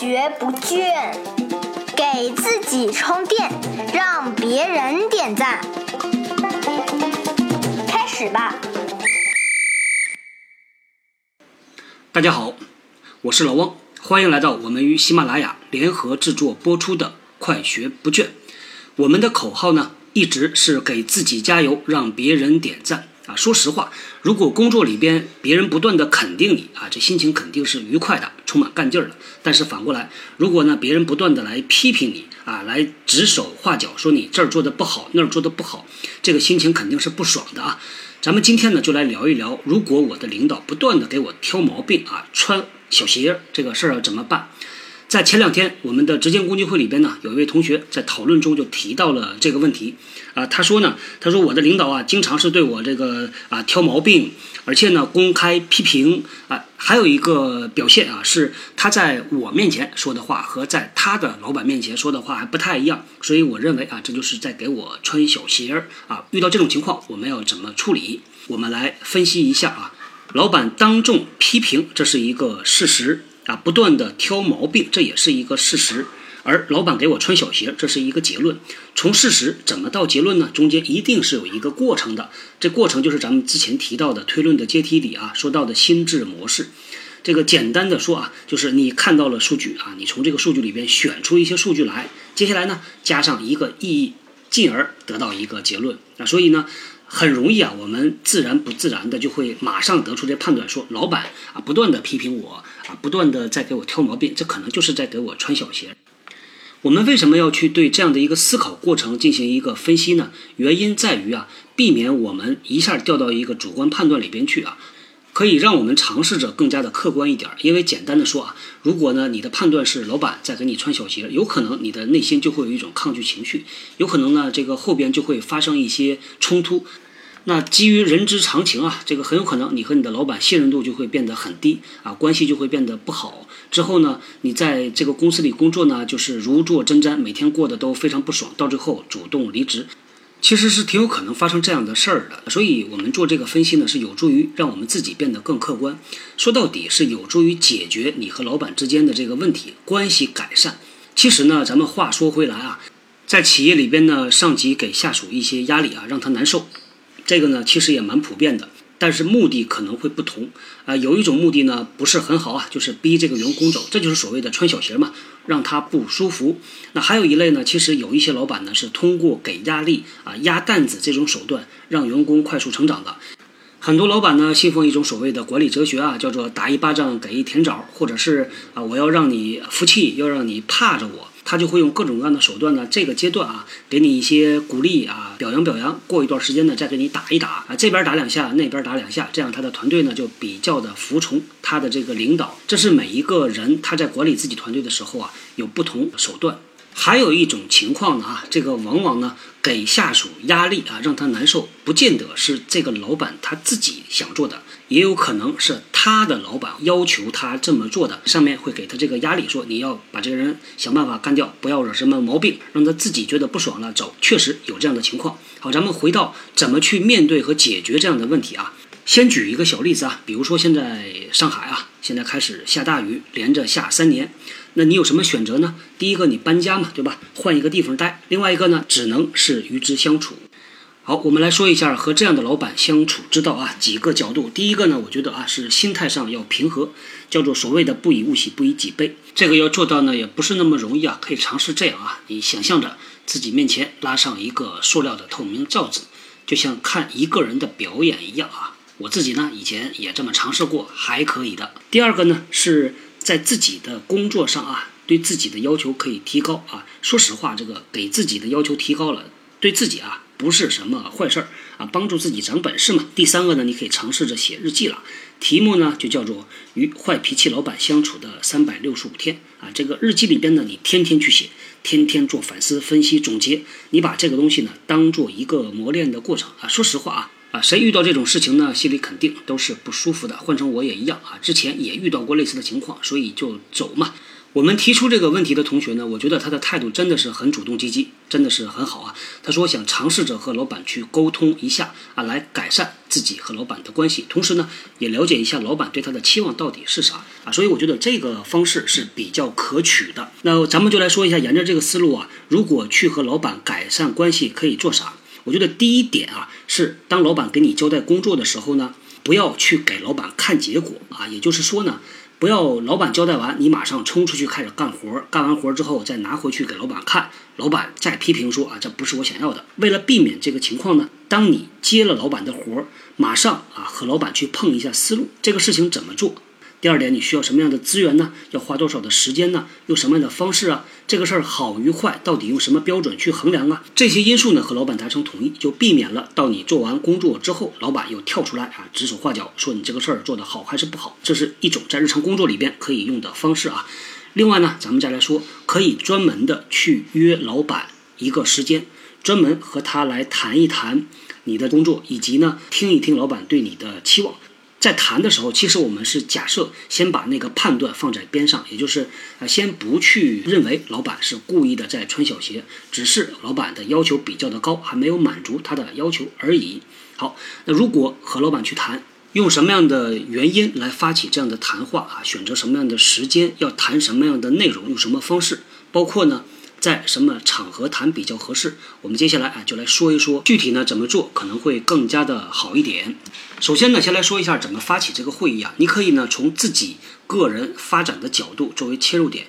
学不倦，给自己充电，让别人点赞。开始吧。大家好，我是老汪，欢迎来到我们与喜马拉雅联合制作播出的《快学不倦》。我们的口号呢，一直是给自己加油，让别人点赞。啊，说实话，如果工作里边别人不断的肯定你啊，这心情肯定是愉快的，充满干劲儿的。但是反过来，如果呢别人不断的来批评你啊，来指手画脚，说你这儿做的不好，那儿做的不好，这个心情肯定是不爽的啊。咱们今天呢就来聊一聊，如果我的领导不断的给我挑毛病啊，穿小鞋这个事儿怎么办？在前两天，我们的直见共济会里边呢，有一位同学在讨论中就提到了这个问题，啊，他说呢，他说我的领导啊，经常是对我这个啊挑毛病，而且呢公开批评啊，还有一个表现啊，是他在我面前说的话和在他的老板面前说的话还不太一样，所以我认为啊，这就是在给我穿小鞋儿啊。遇到这种情况，我们要怎么处理？我们来分析一下啊，老板当众批评，这是一个事实。啊，不断的挑毛病，这也是一个事实。而老板给我穿小鞋，这是一个结论。从事实怎么到结论呢？中间一定是有一个过程的。这过程就是咱们之前提到的推论的阶梯里啊，说到的心智模式。这个简单的说啊，就是你看到了数据啊，你从这个数据里边选出一些数据来，接下来呢，加上一个意义，进而得到一个结论。那，所以呢。很容易啊，我们自然不自然的就会马上得出这判断，说老板啊不断的批评我啊，不断的在给我挑毛病，这可能就是在给我穿小鞋。我们为什么要去对这样的一个思考过程进行一个分析呢？原因在于啊，避免我们一下掉到一个主观判断里边去啊。可以让我们尝试着更加的客观一点，因为简单的说啊，如果呢你的判断是老板在给你穿小鞋，有可能你的内心就会有一种抗拒情绪，有可能呢这个后边就会发生一些冲突。那基于人之常情啊，这个很有可能你和你的老板信任度就会变得很低啊，关系就会变得不好。之后呢，你在这个公司里工作呢，就是如坐针毡，每天过得都非常不爽，到最后主动离职。其实是挺有可能发生这样的事儿的，所以我们做这个分析呢，是有助于让我们自己变得更客观。说到底是有助于解决你和老板之间的这个问题，关系改善。其实呢，咱们话说回来啊，在企业里边呢，上级给下属一些压力啊，让他难受，这个呢，其实也蛮普遍的。但是目的可能会不同啊，有一种目的呢不是很好啊，就是逼这个员工走，这就是所谓的穿小鞋嘛，让他不舒服。那还有一类呢，其实有一些老板呢是通过给压力啊、压担子这种手段，让员工快速成长的。很多老板呢信奉一种所谓的管理哲学啊，叫做打一巴掌给一甜枣，或者是啊我要让你服气，要让你怕着我。他就会用各种各样的手段呢，这个阶段啊，给你一些鼓励啊，表扬表扬。过一段时间呢，再给你打一打啊，这边打两下，那边打两下，这样他的团队呢就比较的服从他的这个领导。这是每一个人他在管理自己团队的时候啊，有不同手段。还有一种情况呢啊，这个往往呢给下属压力啊，让他难受，不见得是这个老板他自己想做的，也有可能是他的老板要求他这么做的，上面会给他这个压力，说你要把这个人想办法干掉，不要惹什么毛病，让他自己觉得不爽了走。确实有这样的情况。好，咱们回到怎么去面对和解决这样的问题啊。先举一个小例子啊，比如说现在上海啊，现在开始下大雨，连着下三年。那你有什么选择呢？第一个，你搬家嘛，对吧？换一个地方待。另外一个呢，只能是与之相处。好，我们来说一下和这样的老板相处之道啊，几个角度。第一个呢，我觉得啊，是心态上要平和，叫做所谓的不以物喜，不以己悲。这个要做到呢，也不是那么容易啊。可以尝试这样啊，你想象着自己面前拉上一个塑料的透明罩子，就像看一个人的表演一样啊。我自己呢，以前也这么尝试过，还可以的。第二个呢是。在自己的工作上啊，对自己的要求可以提高啊。说实话，这个给自己的要求提高了，对自己啊不是什么坏事儿啊，帮助自己长本事嘛。第三个呢，你可以尝试着写日记了，题目呢就叫做《与坏脾气老板相处的三百六十五天》啊。这个日记里边呢，你天天去写，天天做反思、分析、总结，你把这个东西呢当做一个磨练的过程啊。说实话啊，啊，谁遇到这种事情呢？心里肯定都是不舒服的。换成我也一样啊，之前也遇到过类似的情况，所以就走嘛。我们提出这个问题的同学呢，我觉得他的态度真的是很主动积极，真的是很好啊。他说想尝试着和老板去沟通一下啊，来改善自己和老板的关系，同时呢，也了解一下老板对他的期望到底是啥啊。所以我觉得这个方式是比较可取的。那咱们就来说一下，沿着这个思路啊，如果去和老板改善关系，可以做啥？我觉得第一点啊，是当老板给你交代工作的时候呢，不要去给老板看结果啊，也就是说呢，不要老板交代完，你马上冲出去开始干活，干完活之后再拿回去给老板看，老板再批评说啊，这不是我想要的。为了避免这个情况呢，当你接了老板的活，马上啊和老板去碰一下思路，这个事情怎么做？第二点，你需要什么样的资源呢？要花多少的时间呢？用什么样的方式啊？这个事儿好与坏，到底用什么标准去衡量啊？这些因素呢，和老板达成统一，就避免了到你做完工作之后，老板又跳出来啊，指手画脚，说你这个事儿做得好还是不好？这是一种在日常工作里边可以用的方式啊。另外呢，咱们再来说，可以专门的去约老板一个时间，专门和他来谈一谈你的工作，以及呢，听一听老板对你的期望。在谈的时候，其实我们是假设先把那个判断放在边上，也就是呃，先不去认为老板是故意的在穿小鞋，只是老板的要求比较的高，还没有满足他的要求而已。好，那如果和老板去谈，用什么样的原因来发起这样的谈话啊？选择什么样的时间，要谈什么样的内容，用什么方式，包括呢？在什么场合谈比较合适？我们接下来啊就来说一说具体呢怎么做可能会更加的好一点。首先呢，先来说一下怎么发起这个会议啊。你可以呢从自己个人发展的角度作为切入点，